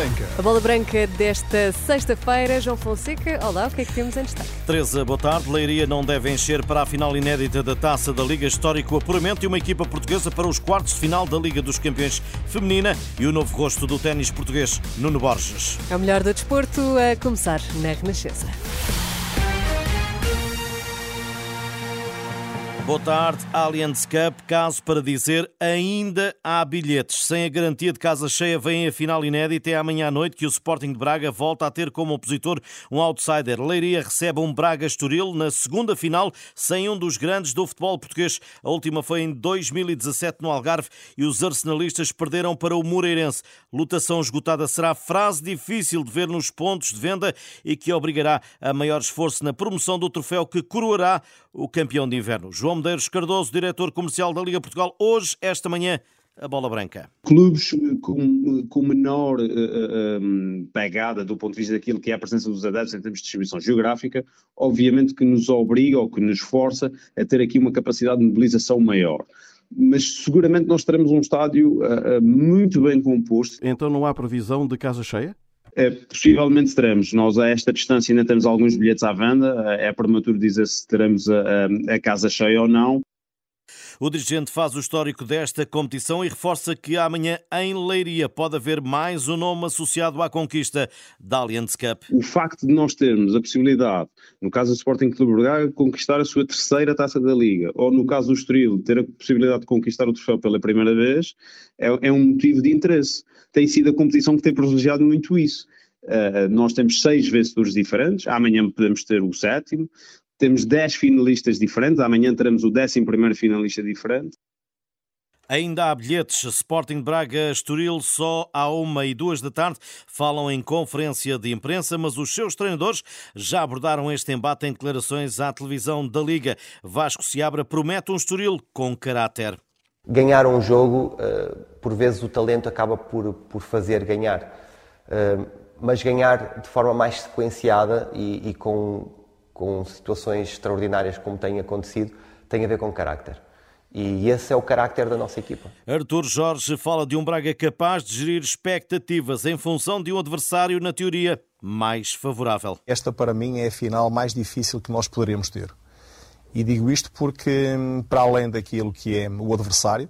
Branca. A bola branca desta sexta-feira, João Fonseca. Olá, o que é que temos em destaque? Teresa, boa tarde. Leiria não deve encher para a final inédita da Taça da Liga Histórico Apuramento e uma equipa portuguesa para os quartos de final da Liga dos Campeões Feminina e o novo rosto do ténis português, Nuno Borges. É o melhor do desporto a começar na Renascença. Boa tarde, Allianz Cup. Caso para dizer, ainda há bilhetes. Sem a garantia de casa cheia, vem a final inédita. É amanhã à noite que o Sporting de Braga volta a ter como opositor um outsider. Leiria recebe um Braga Estoril na segunda final, sem um dos grandes do futebol português. A última foi em 2017 no Algarve e os arsenalistas perderam para o Moreirense. Lutação esgotada será frase difícil de ver nos pontos de venda e que obrigará a maior esforço na promoção do troféu que coroará o campeão de inverno. João Medeiros Cardoso, diretor comercial da Liga Portugal, hoje, esta manhã, a bola branca. Clubes com, com menor uh, uh, pegada do ponto de vista daquilo que é a presença dos adeptos em termos de distribuição geográfica, obviamente que nos obriga ou que nos força a ter aqui uma capacidade de mobilização maior mas seguramente nós teremos um estádio uh, muito bem composto. Então não há previsão de casa cheia? É, possivelmente teremos. Nós, a esta distância, ainda temos alguns bilhetes à venda. É prematuro dizer se teremos a, a, a casa cheia ou não. O dirigente faz o histórico desta competição e reforça que amanhã em Leiria pode haver mais um nome associado à conquista da Allianz Cup. O facto de nós termos a possibilidade, no caso do Sporting Clube Braga, conquistar a sua terceira taça da Liga, ou no caso do Estoril, ter a possibilidade de conquistar o troféu pela primeira vez, é, é um motivo de interesse. Tem sido a competição que tem privilegiado muito isso. Uh, nós temos seis vencedores diferentes, amanhã podemos ter o sétimo, temos 10 finalistas diferentes, amanhã teremos o 11 finalista diferente. Ainda há bilhetes. Sporting Braga Estoril só à uma e duas da tarde falam em conferência de imprensa, mas os seus treinadores já abordaram este embate em declarações à televisão da Liga. Vasco Seabra promete um Estoril com caráter. Ganhar um jogo, eh, por vezes o talento acaba por, por fazer ganhar, eh, mas ganhar de forma mais sequenciada e, e com com situações extraordinárias como tem acontecido, tem a ver com carácter. E esse é o carácter da nossa equipa. Artur Jorge fala de um Braga capaz de gerir expectativas em função de um adversário, na teoria, mais favorável. Esta, para mim, é a final mais difícil que nós poderemos ter. E digo isto porque, para além daquilo que é o adversário,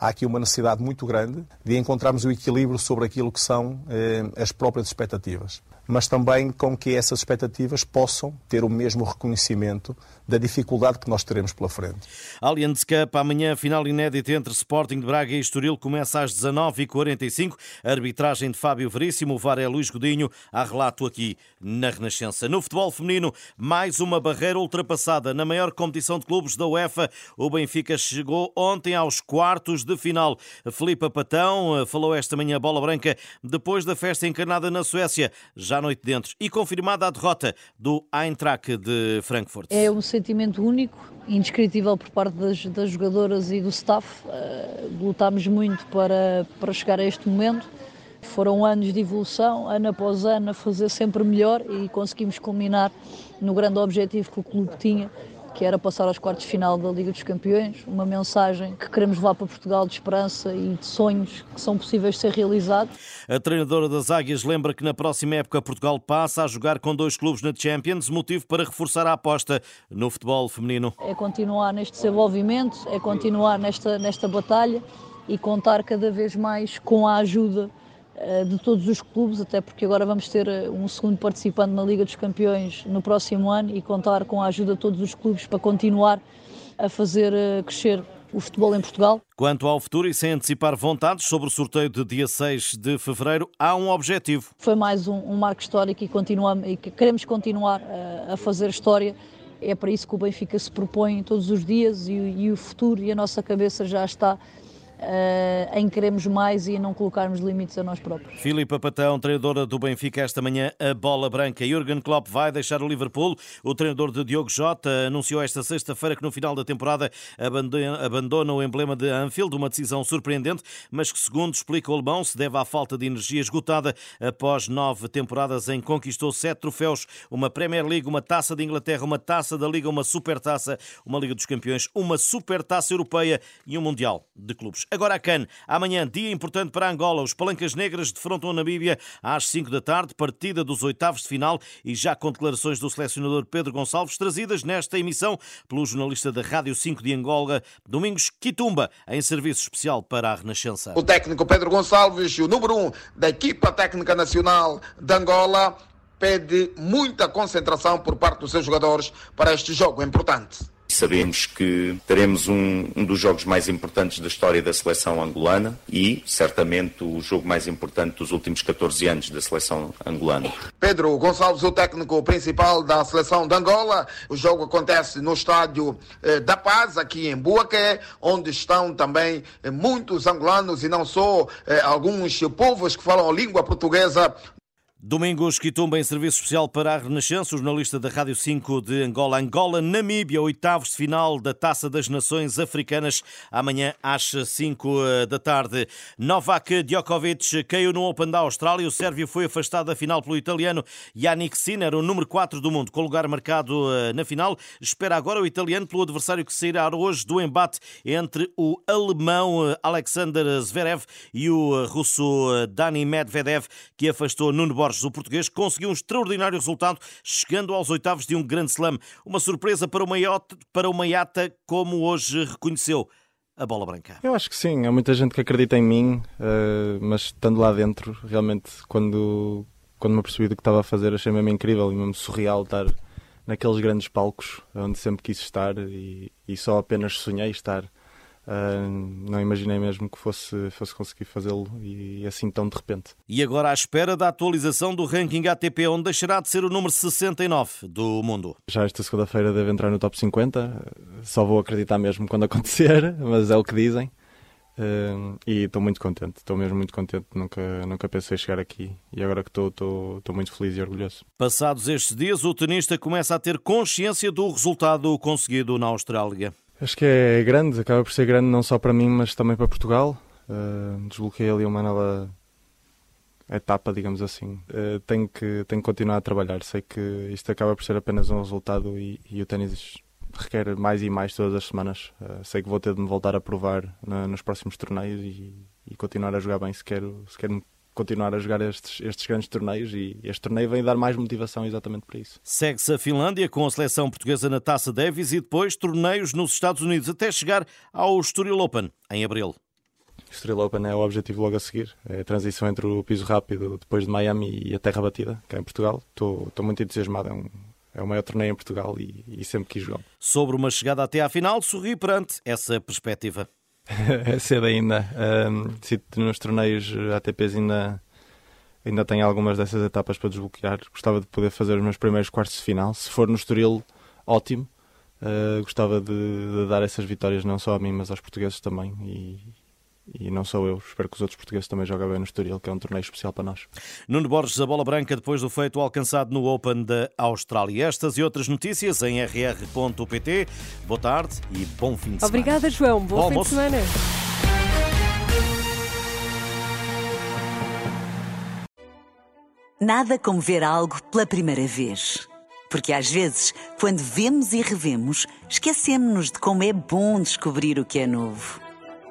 há aqui uma necessidade muito grande de encontrarmos o equilíbrio sobre aquilo que são eh, as próprias expectativas mas também com que essas expectativas possam ter o mesmo reconhecimento da dificuldade que nós teremos pela frente. Allianz Cup, amanhã, final inédita entre Sporting de Braga e Estoril, começa às 19h45. A arbitragem de Fábio Veríssimo, o VAR é Luís Godinho. Há relato aqui na Renascença. No futebol feminino, mais uma barreira ultrapassada. Na maior competição de clubes da UEFA, o Benfica chegou ontem aos quartos de final. Filipe Patão eh, falou esta manhã bola branca depois da festa encarnada na Suécia. Já à noite dentro e confirmada a derrota do Eintracht de Frankfurt. É um sentimento único, indescritível por parte das, das jogadoras e do staff. Uh, lutámos muito para, para chegar a este momento. Foram anos de evolução, ano após ano, a fazer sempre melhor e conseguimos culminar no grande objetivo que o clube tinha, que era passar aos quartos de final da Liga dos Campeões, uma mensagem que queremos levar para Portugal de esperança e de sonhos que são possíveis de ser realizados. A treinadora das Águias lembra que na próxima época Portugal passa a jogar com dois clubes na Champions, motivo para reforçar a aposta no futebol feminino. É continuar neste desenvolvimento, é continuar nesta, nesta batalha e contar cada vez mais com a ajuda de todos os clubes, até porque agora vamos ter eh, um segundo participante na Liga dos Campeões no próximo ano e contar com a ajuda de todos os clubes para continuar a fazer eh, crescer o futebol em Portugal. Quanto ao futuro e sem antecipar vontades sobre o sorteio de dia 6 de fevereiro, há um objetivo. Foi mais um, um marco histórico e, continuamos, e queremos continuar a, a, fazer história. É para isso que o Benfica se propõe todos os dias e, e o futuro e a nossa cabeça já está uh, em queremos mais e não colocarmos limites a nós próprios. Filipe Patão, treinadora do Benfica, esta manhã a bola branca. Jurgen Klopp vai deixar o Liverpool. O treinador de Diogo Jota anunciou esta sexta-feira que no final da temporada abandona o emblema de Anfield, uma decisão surpreendente, mas que, segundo explica o alemão, se deve à falta de energia esgotada após nove temporadas em que conquistou sete troféus, uma Premier League, uma Taça de Inglaterra, uma Taça da Liga, uma Supertaça, uma Liga dos Campeões, uma Supertaça Europeia e um Mundial de Clubes. Agora a Cannes. Amanhã, dia importante para Angola. Os Palancas Negras defrontam a Namíbia às 5 da tarde, partida dos oitavos de final e já com declarações do selecionador Pedro Gonçalves, trazidas nesta emissão pelo jornalista da Rádio 5 de Angola, Domingos Quitumba, em serviço especial para a Renascença. O técnico Pedro Gonçalves, o número 1 um da equipa técnica nacional de Angola, pede muita concentração por parte dos seus jogadores para este jogo importante. Sabemos que teremos um, um, dos jogos mais importantes da história da seleção angolana e, certamente, o jogo mais importante dos últimos 14 anos da seleção angolana. Pedro Gonçalves, o técnico principal da seleção de Angola. O jogo acontece no estádio eh, da Paz, aqui em Buaque, onde estão também eh, muitos angolanos e não só eh, alguns povos que falam a língua portuguesa Domingos Quitumba em serviço especial para a Renascença, jornalista da Rádio 5 de Angola. Angola, Namíbia, oitavos de final da Taça das Nações Africanas, amanhã às 5 eh, da tarde. Novak Djokovic caiu no Open da Austrália. O sérvio foi afastado da final pelo italiano Yannick Sinner, o número 4 do mundo, com lugar marcado eh, na final. Espera agora o italiano pelo adversário que sairá hoje do embate entre o alemão eh, Alexander Zverev e o russo Dani Medvedev, que afastou Nuno Borges Borges, o português, conseguiu um extraordinário resultado, chegando aos oitavos de um grande slam. Uma surpresa para o Maiota, para o Maiata, como hoje reconheceu a bola branca. Eu acho que sim, há muita gente que acredita em mim, uh, mas estando lá dentro, realmente, quando, quando me apercebi do que estava a fazer, achei mesmo incrível e mesmo surreal estar naqueles grandes palcos onde sempre quis estar e, e só apenas sonhei estar. Uh, não imaginei mesmo que fosse, fosse conseguir fazê-lo e assim tão de repente. E agora à espera da atualização do ranking ATP, onde deixará de ser o número 69 do mundo. Já esta segunda-feira deve entrar no top 50, só vou acreditar mesmo quando acontecer, mas é o que dizem. Uh, e estou muito contente, estou mesmo muito contente, nunca, nunca pensei chegar aqui e agora que estou, estou muito feliz e orgulhoso. Passados estes dias, o tenista começa a ter consciência do resultado conseguido na Austrália. Acho que é grande, acaba por ser grande não só para mim, mas também para Portugal. Uh, desbloqueei ali uma nova etapa, digamos assim. Uh, tenho, que, tenho que continuar a trabalhar. Sei que isto acaba por ser apenas um resultado e, e o ténis requer mais e mais todas as semanas. Uh, sei que vou ter de me voltar a provar na, nos próximos torneios e, e, continuar a jogar bem se quero, se quero continuar a jogar estes, estes grandes torneios e este torneio vem dar mais motivação exatamente para isso. Segue-se a Finlândia com a seleção portuguesa na Taça Davis e depois torneios nos Estados Unidos até chegar ao Estoril Open em abril. O Estoril Open é o objetivo logo a seguir. É a transição entre o piso rápido depois de Miami e a terra batida, cá em Portugal. Estou, estou muito entusiasmado. É, um, é o maior torneio em Portugal e, e sempre quis jogar. Sobre uma chegada até à final, sorri perante essa perspectiva. cedo ainda. Um, nos torneios ATPs ainda, ainda tenho algumas dessas etapas para desbloquear. Gostava de poder fazer os meus primeiros quartos de final. Se for no Estoril, ótimo. Uh, gostava de, de, dar essas vitórias não só a mim, mas aos portugueses também. E, e não só eu. Espero que os outros portugueses também joguem bem no Estoril, que é um torneio especial para nós. Nuno Borges, a bola branca depois do feito alcançado no Open da Austrália. Estas e outras notícias em rr.pt. Boa tarde e bom fim de semana. Obrigada, João. Bom, bom fim almoço. de semana. Nada como ver algo pela primeira vez. Porque às vezes, quando vemos e revemos, esquecemos-nos de como é bom descobrir o que é novo.